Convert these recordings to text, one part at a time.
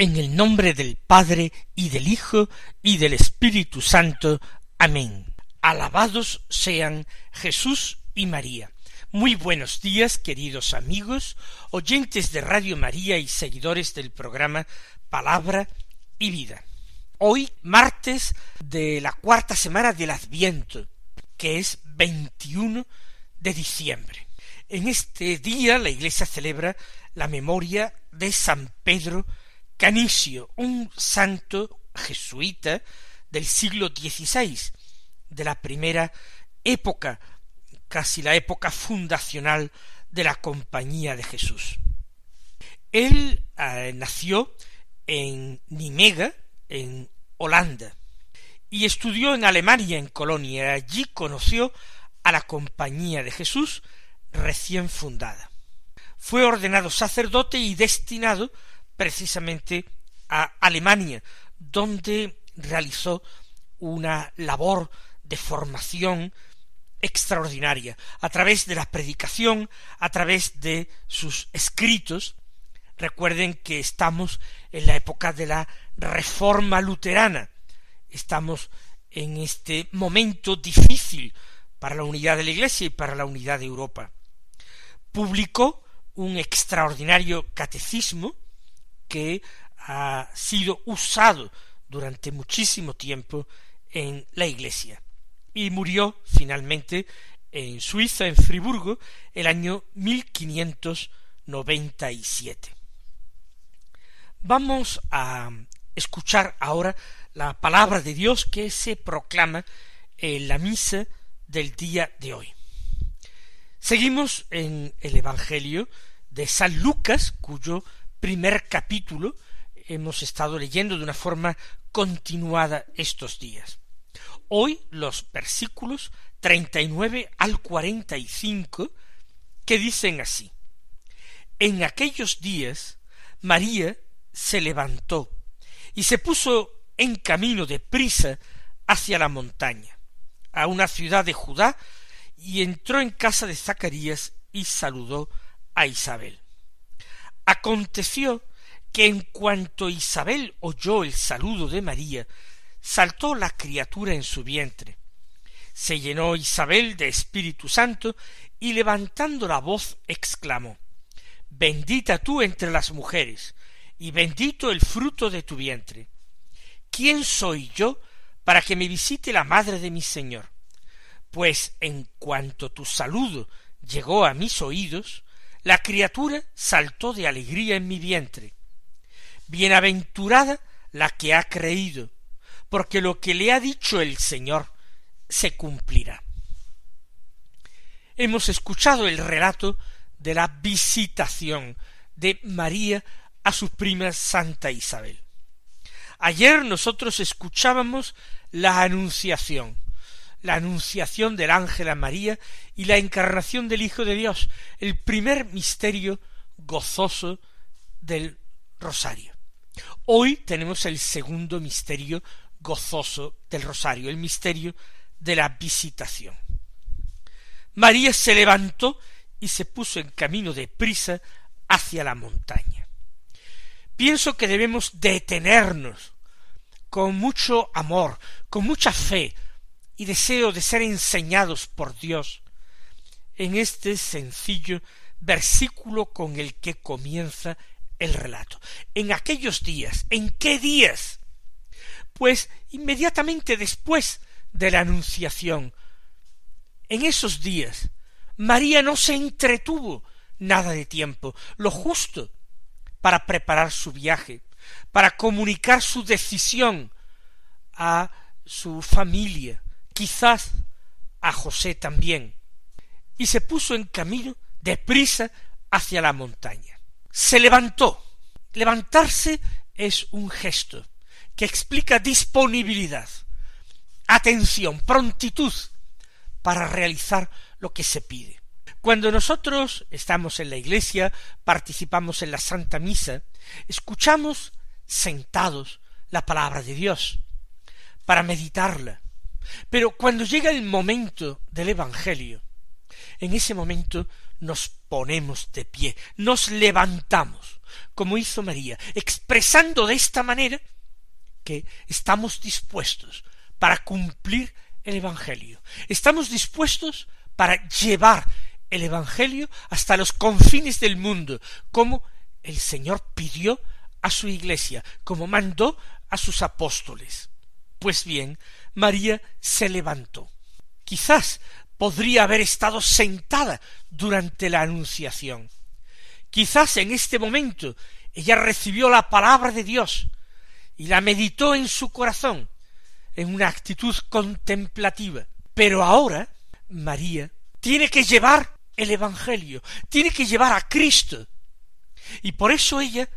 En el nombre del Padre y del Hijo y del Espíritu Santo. Amén. Alabados sean Jesús y María. Muy buenos días, queridos amigos, oyentes de Radio María y seguidores del programa Palabra y Vida. Hoy, martes de la cuarta semana del Adviento, que es 21 de diciembre. En este día la Iglesia celebra la memoria de San Pedro Canicio, un santo jesuita del siglo XVI, de la primera época, casi la época fundacional de la Compañía de Jesús. Él eh, nació en Nimega, en Holanda, y estudió en Alemania, en Colonia. Allí conoció a la Compañía de Jesús recién fundada. Fue ordenado sacerdote y destinado precisamente a Alemania, donde realizó una labor de formación extraordinaria, a través de la predicación, a través de sus escritos. Recuerden que estamos en la época de la reforma luterana, estamos en este momento difícil para la unidad de la Iglesia y para la unidad de Europa. Publicó un extraordinario catecismo que ha sido usado durante muchísimo tiempo en la Iglesia y murió finalmente en Suiza, en Friburgo, el año 1597. Vamos a escuchar ahora la palabra de Dios que se proclama en la misa del día de hoy. Seguimos en el Evangelio de San Lucas, cuyo primer capítulo hemos estado leyendo de una forma continuada estos días. Hoy los versículos treinta y nueve al cuarenta y cinco que dicen así En aquellos días María se levantó y se puso en camino de prisa hacia la montaña, a una ciudad de Judá, y entró en casa de Zacarías y saludó a Isabel. Aconteció que en cuanto Isabel oyó el saludo de María, saltó la criatura en su vientre. Se llenó Isabel de Espíritu Santo y levantando la voz exclamó Bendita tú entre las mujeres, y bendito el fruto de tu vientre. ¿Quién soy yo para que me visite la madre de mi Señor? Pues en cuanto tu saludo llegó a mis oídos, la criatura saltó de alegría en mi vientre. Bienaventurada la que ha creído, porque lo que le ha dicho el Señor se cumplirá. Hemos escuchado el relato de la visitación de María a su prima Santa Isabel. Ayer nosotros escuchábamos la anunciación, la anunciación del ángel a María y la encarnación del Hijo de Dios, el primer misterio gozoso del rosario. Hoy tenemos el segundo misterio gozoso del rosario, el misterio de la visitación. María se levantó y se puso en camino de prisa hacia la montaña. Pienso que debemos detenernos con mucho amor, con mucha fe, y deseo de ser enseñados por Dios en este sencillo versículo con el que comienza el relato. En aquellos días, ¿en qué días? Pues inmediatamente después de la Anunciación. En esos días, María no se entretuvo nada de tiempo, lo justo para preparar su viaje, para comunicar su decisión a su familia, quizás a José también, y se puso en camino de prisa hacia la montaña. Se levantó. Levantarse es un gesto que explica disponibilidad. atención, prontitud para realizar lo que se pide. Cuando nosotros estamos en la iglesia, participamos en la Santa Misa, escuchamos sentados la palabra de Dios para meditarla. Pero cuando llega el momento del Evangelio, en ese momento nos ponemos de pie, nos levantamos, como hizo María, expresando de esta manera que estamos dispuestos para cumplir el Evangelio. Estamos dispuestos para llevar el Evangelio hasta los confines del mundo, como el Señor pidió a su iglesia, como mandó a sus apóstoles. Pues bien, María se levantó. Quizás podría haber estado sentada durante la anunciación. Quizás en este momento ella recibió la palabra de Dios y la meditó en su corazón en una actitud contemplativa. Pero ahora María tiene que llevar el Evangelio, tiene que llevar a Cristo. Y por eso ella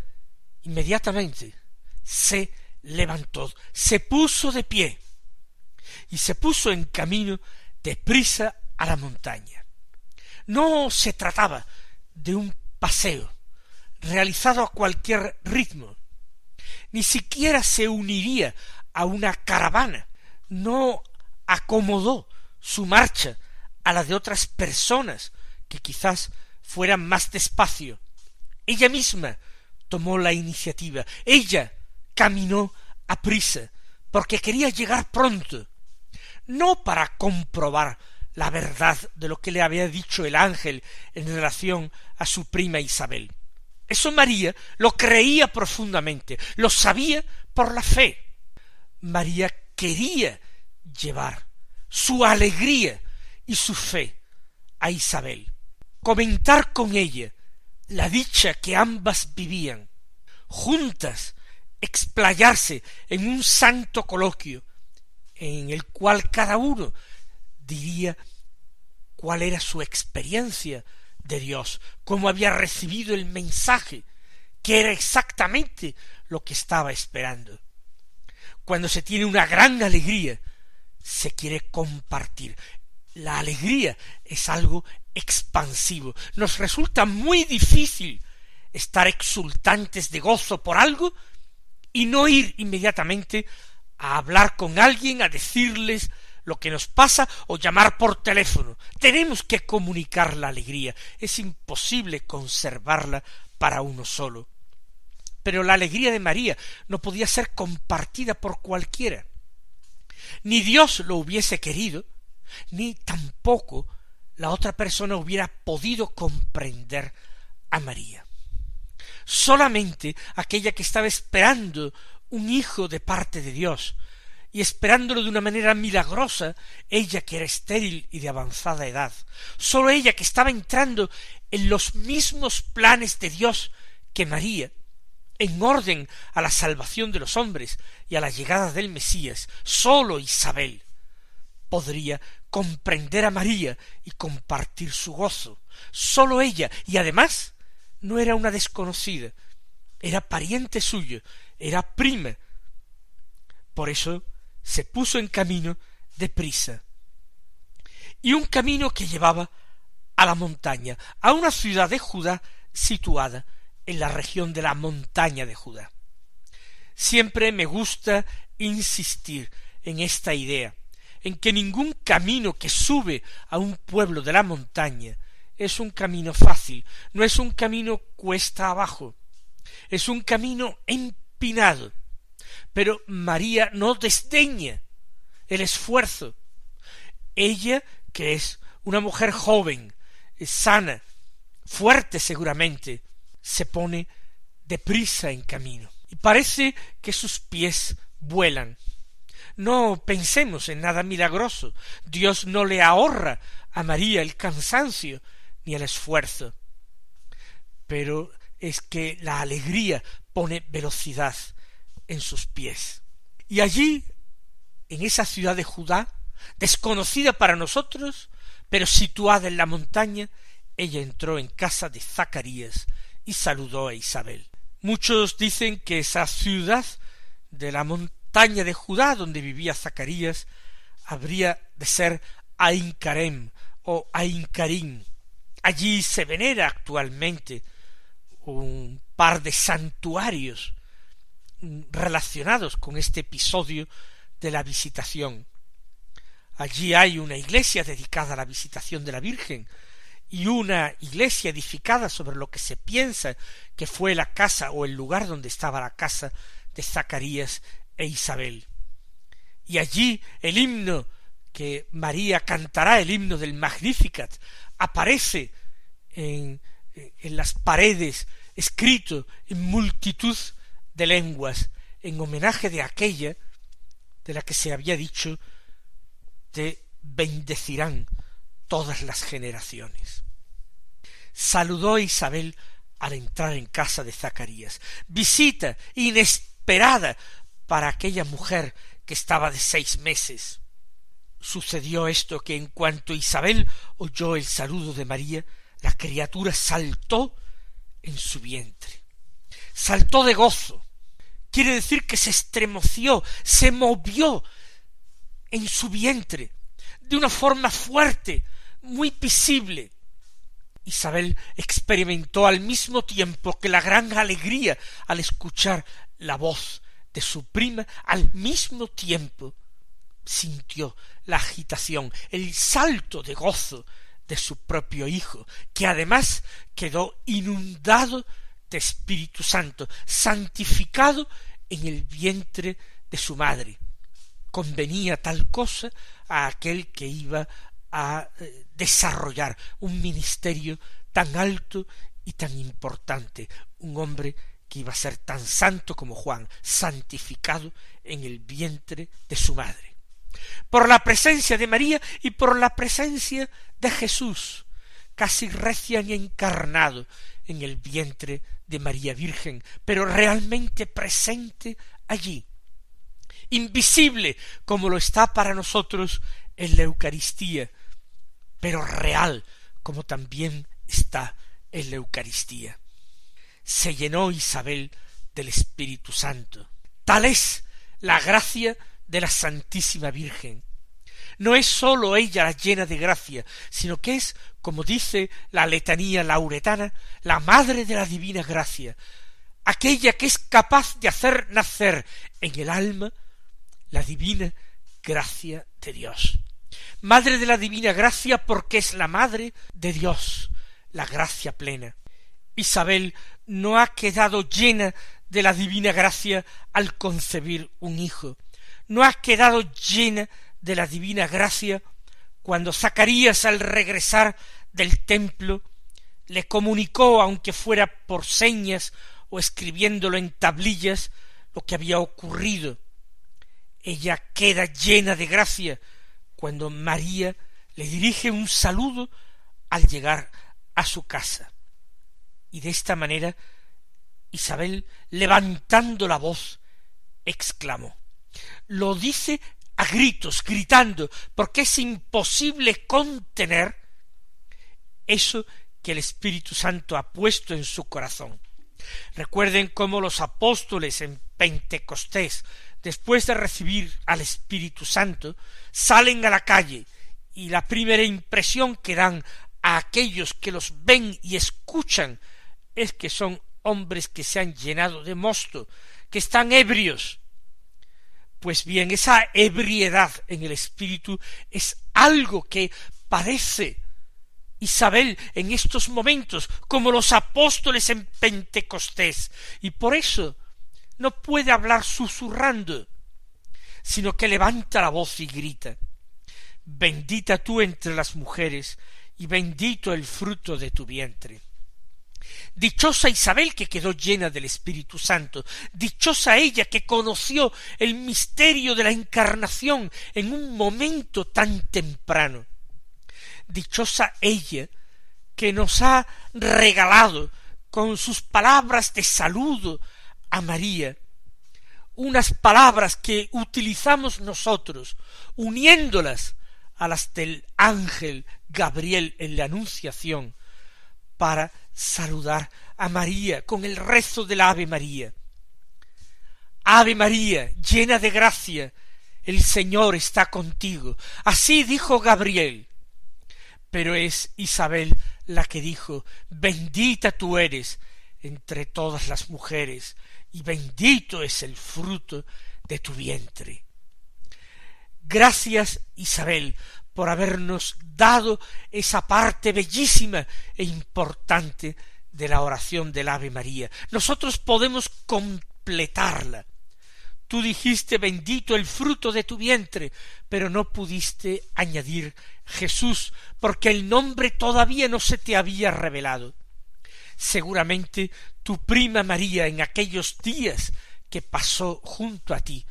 inmediatamente se levantó, se puso de pie y se puso en camino de prisa a la montaña. No se trataba de un paseo realizado a cualquier ritmo, ni siquiera se uniría a una caravana, no acomodó su marcha a la de otras personas que quizás fueran más despacio. Ella misma tomó la iniciativa, ella caminó a prisa, porque quería llegar pronto, no para comprobar la verdad de lo que le había dicho el ángel en relación a su prima Isabel. Eso María lo creía profundamente, lo sabía por la fe. María quería llevar su alegría y su fe a Isabel, comentar con ella la dicha que ambas vivían, juntas explayarse en un santo coloquio en el cual cada uno diría cuál era su experiencia de Dios, cómo había recibido el mensaje, que era exactamente lo que estaba esperando. Cuando se tiene una gran alegría, se quiere compartir. La alegría es algo expansivo. Nos resulta muy difícil estar exultantes de gozo por algo y no ir inmediatamente a hablar con alguien, a decirles lo que nos pasa o llamar por teléfono. Tenemos que comunicar la alegría. Es imposible conservarla para uno solo. Pero la alegría de María no podía ser compartida por cualquiera. Ni Dios lo hubiese querido, ni tampoco la otra persona hubiera podido comprender a María solamente aquella que estaba esperando un hijo de parte de Dios, y esperándolo de una manera milagrosa, ella que era estéril y de avanzada edad, sólo ella que estaba entrando en los mismos planes de Dios que María, en orden a la salvación de los hombres y a la llegada del Mesías, sólo Isabel podría comprender a María y compartir su gozo, sólo ella, y además no era una desconocida, era pariente suyo, era prima. Por eso se puso en camino de prisa. Y un camino que llevaba a la montaña, a una ciudad de Judá situada en la región de la montaña de Judá. Siempre me gusta insistir en esta idea, en que ningún camino que sube a un pueblo de la montaña es un camino fácil, no es un camino cuesta abajo, es un camino Pero María no desdeña el esfuerzo. Ella, que es una mujer joven, sana, fuerte seguramente, se pone deprisa en camino. Y parece que sus pies vuelan. No pensemos en nada milagroso. Dios no le ahorra a María el cansancio, ni el esfuerzo. Pero es que la alegría pone velocidad en sus pies. Y allí, en esa ciudad de Judá, desconocida para nosotros, pero situada en la montaña, ella entró en casa de Zacarías y saludó a Isabel. Muchos dicen que esa ciudad de la montaña de Judá donde vivía Zacarías habría de ser Ain Karem o Ain Karim. Allí se venera actualmente un par de santuarios relacionados con este episodio de la visitación. Allí hay una iglesia dedicada a la visitación de la Virgen y una iglesia edificada sobre lo que se piensa que fue la casa o el lugar donde estaba la casa de Zacarías e Isabel. Y allí el himno que María cantará, el himno del Magnificat, aparece en, en las paredes, escrito en multitud de lenguas, en homenaje de aquella de la que se había dicho te bendecirán todas las generaciones. Saludó Isabel al entrar en casa de Zacarías. Visita inesperada para aquella mujer que estaba de seis meses. Sucedió esto que en cuanto Isabel oyó el saludo de María, la criatura saltó en su vientre. Saltó de gozo. Quiere decir que se estremoció, se movió en su vientre, de una forma fuerte, muy visible. Isabel experimentó al mismo tiempo que la gran alegría al escuchar la voz de su prima, al mismo tiempo sintió la agitación, el salto de gozo de su propio hijo, que además quedó inundado de Espíritu Santo, santificado en el vientre de su madre convenía tal cosa a aquel que iba a eh, desarrollar un ministerio tan alto y tan importante, un hombre que iba a ser tan santo como Juan, santificado en el vientre de su madre. Por la presencia de María y por la presencia de Jesús, casi recién encarnado en el vientre de María Virgen, pero realmente presente allí, invisible como lo está para nosotros en la Eucaristía, pero real como también está en la Eucaristía. Se llenó Isabel del Espíritu Santo. Tal es la gracia de la Santísima Virgen. No es sólo ella la llena de gracia, sino que es, como dice la letanía lauretana, la madre de la divina gracia, aquella que es capaz de hacer nacer en el alma la divina gracia de Dios. Madre de la divina gracia porque es la madre de Dios, la gracia plena. Isabel no ha quedado llena de la divina gracia al concebir un hijo, no ha quedado llena de la divina gracia cuando Zacarías al regresar del templo le comunicó, aunque fuera por señas o escribiéndolo en tablillas, lo que había ocurrido ella queda llena de gracia cuando María le dirige un saludo al llegar a su casa. Y de esta manera Isabel, levantando la voz, exclamó. Lo dice a gritos, gritando, porque es imposible contener eso que el Espíritu Santo ha puesto en su corazón. Recuerden cómo los apóstoles en Pentecostés después de recibir al Espíritu Santo, salen a la calle y la primera impresión que dan a aquellos que los ven y escuchan es que son hombres que se han llenado de mosto, que están ebrios. Pues bien, esa ebriedad en el espíritu es algo que parece Isabel en estos momentos, como los apóstoles en Pentecostés, y por eso no puede hablar susurrando, sino que levanta la voz y grita Bendita tú entre las mujeres, y bendito el fruto de tu vientre. Dichosa Isabel que quedó llena del Espíritu Santo, dichosa ella que conoció el misterio de la encarnación en un momento tan temprano. Dichosa ella que nos ha regalado con sus palabras de saludo a María unas palabras que utilizamos nosotros, uniéndolas a las del ángel Gabriel en la Anunciación, para saludar a María con el rezo del Ave María. Ave María, llena de gracia, el Señor está contigo. Así dijo Gabriel. Pero es Isabel la que dijo, bendita tú eres entre todas las mujeres, y bendito es el fruto de tu vientre. Gracias, Isabel, por habernos dado esa parte bellísima e importante de la oración del Ave María. Nosotros podemos completarla. Tú dijiste bendito el fruto de tu vientre, pero no pudiste añadir Jesús, porque el nombre todavía no se te había revelado. Seguramente tu prima María en aquellos días que pasó junto a ti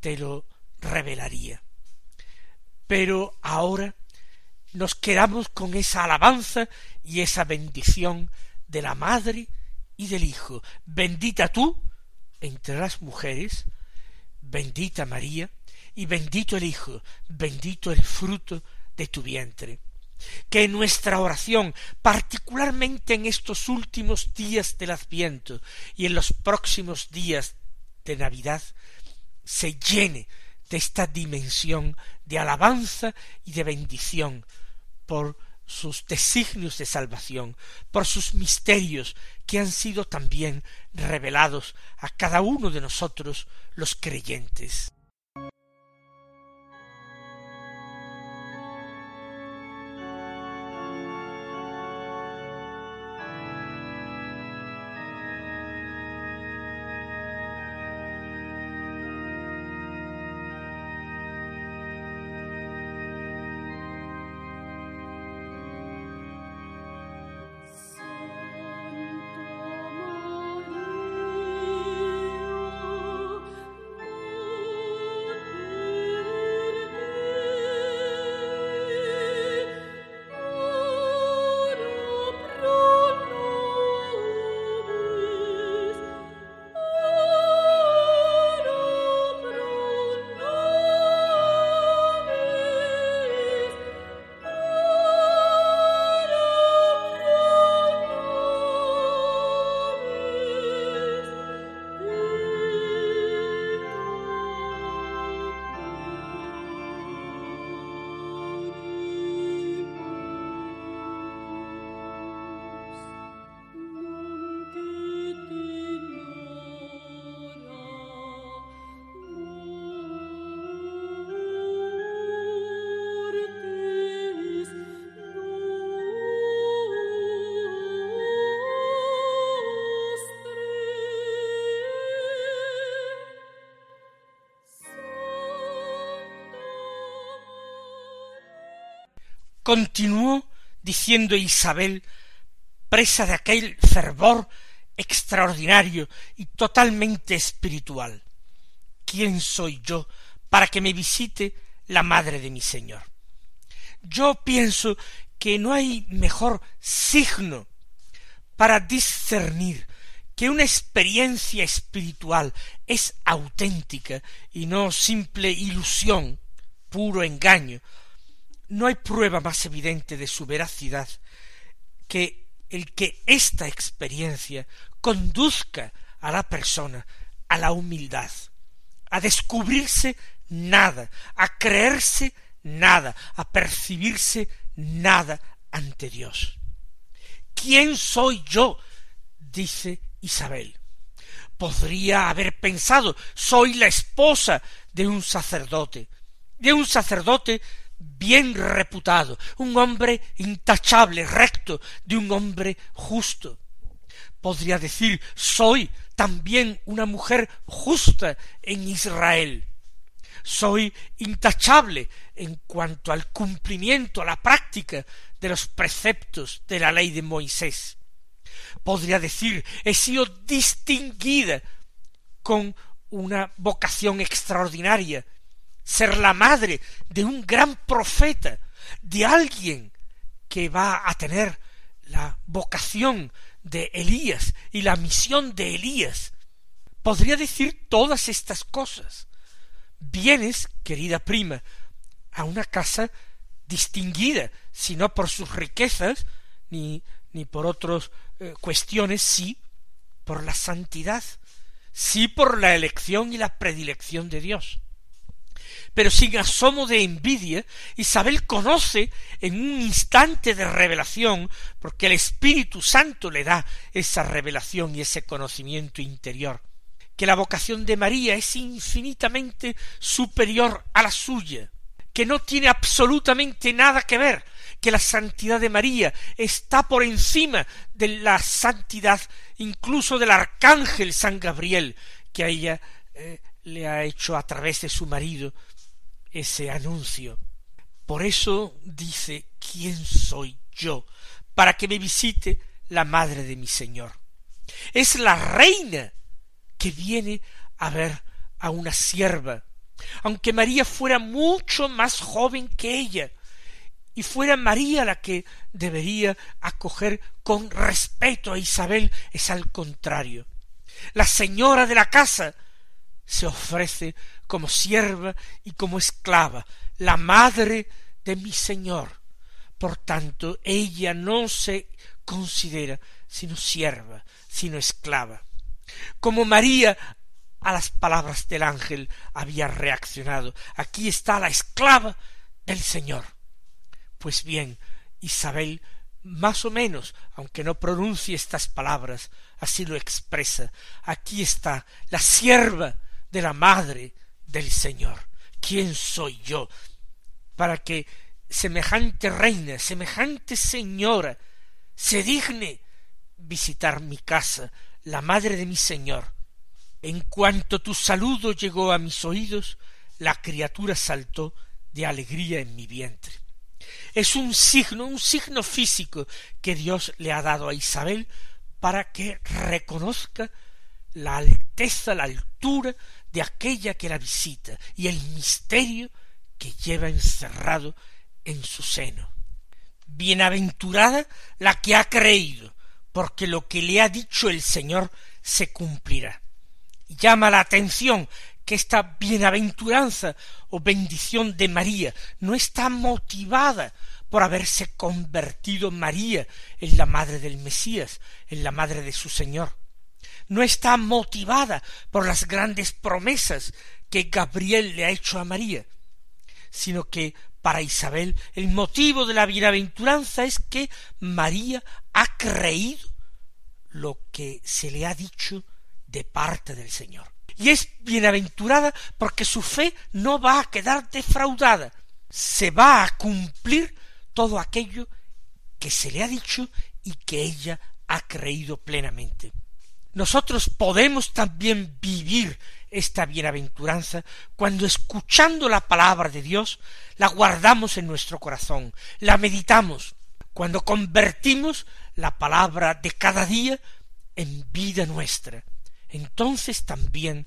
te lo revelaría. Pero ahora nos quedamos con esa alabanza y esa bendición de la Madre y del Hijo. Bendita tú entre las mujeres, bendita María, y bendito el Hijo, bendito el fruto de tu vientre. Que nuestra oración, particularmente en estos últimos días del Adviento y en los próximos días de Navidad, se llene de esta dimensión de alabanza y de bendición por sus designios de salvación, por sus misterios que han sido también revelados a cada uno de nosotros los creyentes. Continuó diciendo Isabel, presa de aquel fervor extraordinario y totalmente espiritual. ¿Quién soy yo para que me visite la madre de mi Señor? Yo pienso que no hay mejor signo para discernir que una experiencia espiritual es auténtica y no simple ilusión, puro engaño, no hay prueba más evidente de su veracidad que el que esta experiencia conduzca a la persona a la humildad, a descubrirse nada, a creerse nada, a percibirse nada ante Dios. ¿Quién soy yo? dice Isabel. Podría haber pensado, soy la esposa de un sacerdote, de un sacerdote bien reputado, un hombre intachable, recto, de un hombre justo. Podría decir, soy también una mujer justa en Israel. Soy intachable en cuanto al cumplimiento, a la práctica de los preceptos de la ley de Moisés. Podría decir, he sido distinguida con una vocación extraordinaria ser la madre de un gran profeta, de alguien que va a tener la vocación de Elías y la misión de Elías. Podría decir todas estas cosas. Vienes, querida prima, a una casa distinguida, si no por sus riquezas, ni, ni por otras eh, cuestiones, sí por la santidad, sí por la elección y la predilección de Dios. Pero sin asomo de envidia, Isabel conoce en un instante de revelación, porque el Espíritu Santo le da esa revelación y ese conocimiento interior, que la vocación de María es infinitamente superior a la suya, que no tiene absolutamente nada que ver, que la santidad de María está por encima de la santidad incluso del arcángel San Gabriel, que a ella eh, le ha hecho a través de su marido ese anuncio. Por eso dice, ¿quién soy yo para que me visite la madre de mi Señor? Es la reina que viene a ver a una sierva, aunque María fuera mucho más joven que ella, y fuera María la que debería acoger con respeto a Isabel, es al contrario. La señora de la casa se ofrece como sierva y como esclava, la madre de mi Señor. Por tanto, ella no se considera sino sierva, sino esclava. Como María a las palabras del ángel había reaccionado, aquí está la esclava del Señor. Pues bien, Isabel más o menos, aunque no pronuncie estas palabras, así lo expresa. Aquí está la sierva de la madre del Señor. ¿Quién soy yo para que semejante reina, semejante señora, se digne visitar mi casa, la madre de mi Señor? En cuanto tu saludo llegó a mis oídos, la criatura saltó de alegría en mi vientre. Es un signo, un signo físico que Dios le ha dado a Isabel para que reconozca la alteza, la altura de aquella que la visita y el misterio que lleva encerrado en su seno. Bienaventurada la que ha creído, porque lo que le ha dicho el Señor se cumplirá. Llama la atención que esta bienaventuranza o bendición de María no está motivada por haberse convertido María en la madre del Mesías, en la madre de su Señor. No está motivada por las grandes promesas que Gabriel le ha hecho a María, sino que para Isabel el motivo de la bienaventuranza es que María ha creído lo que se le ha dicho de parte del Señor. Y es bienaventurada porque su fe no va a quedar defraudada, se va a cumplir todo aquello que se le ha dicho y que ella ha creído plenamente. Nosotros podemos también vivir esta bienaventuranza cuando escuchando la palabra de Dios la guardamos en nuestro corazón, la meditamos, cuando convertimos la palabra de cada día en vida nuestra. Entonces también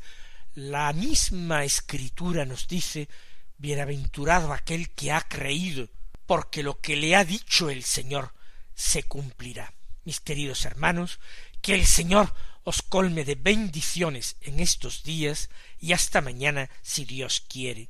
la misma escritura nos dice Bienaventurado aquel que ha creído, porque lo que le ha dicho el Señor se cumplirá. Mis queridos hermanos, que el Señor os colme de bendiciones en estos días y hasta mañana si Dios quiere.